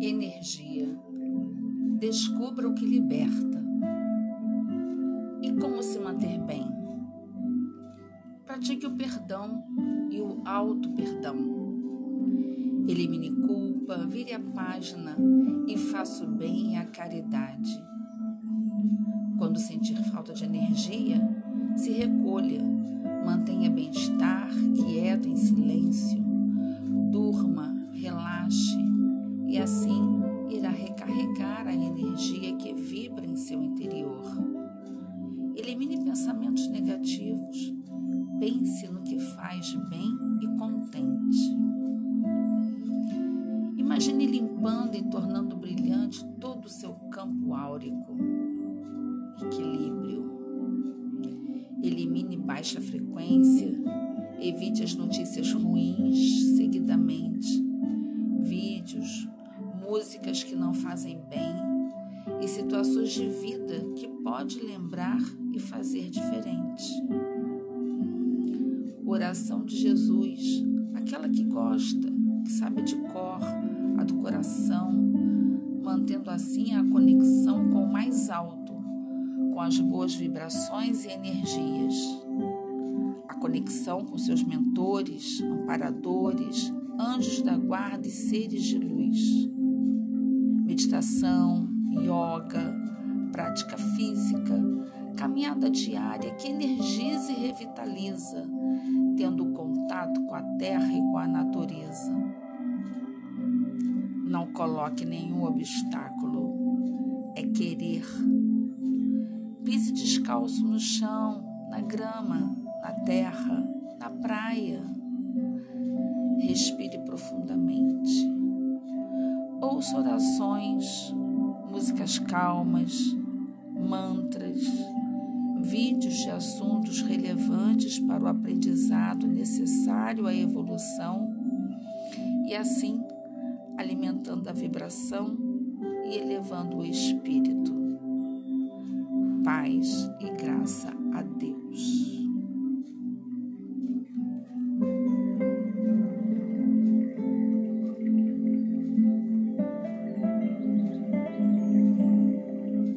Energia. Descubra o que liberta. E como se manter bem? Pratique o perdão e o auto-perdão. Elimine culpa, vire a página e faça o bem e a caridade. Quando sentir falta de energia, se recolha, energia que vibra em seu interior. Elimine pensamentos negativos, pense no que faz bem e contente. Imagine limpando e tornando brilhante todo o seu campo áurico. Equilíbrio. Elimine baixa frequência, evite as notícias ruins seguidamente, vídeos, músicas que não fazem bem e situações de vida que pode lembrar e fazer diferente. Oração de Jesus, aquela que gosta, que sabe de cor, a do coração, mantendo assim a conexão com o mais alto, com as boas vibrações e energias. A conexão com seus mentores, amparadores, anjos da guarda e seres de luz meditação, yoga, prática física, caminhada diária que energiza e revitaliza, tendo contato com a terra e com a natureza. Não coloque nenhum obstáculo, é querer. Pise descalço no chão, na grama, na terra, na praia. Respire profundamente ouço orações, músicas calmas, mantras, vídeos de assuntos relevantes para o aprendizado necessário à evolução e assim alimentando a vibração e elevando o espírito. Paz e graça a Deus.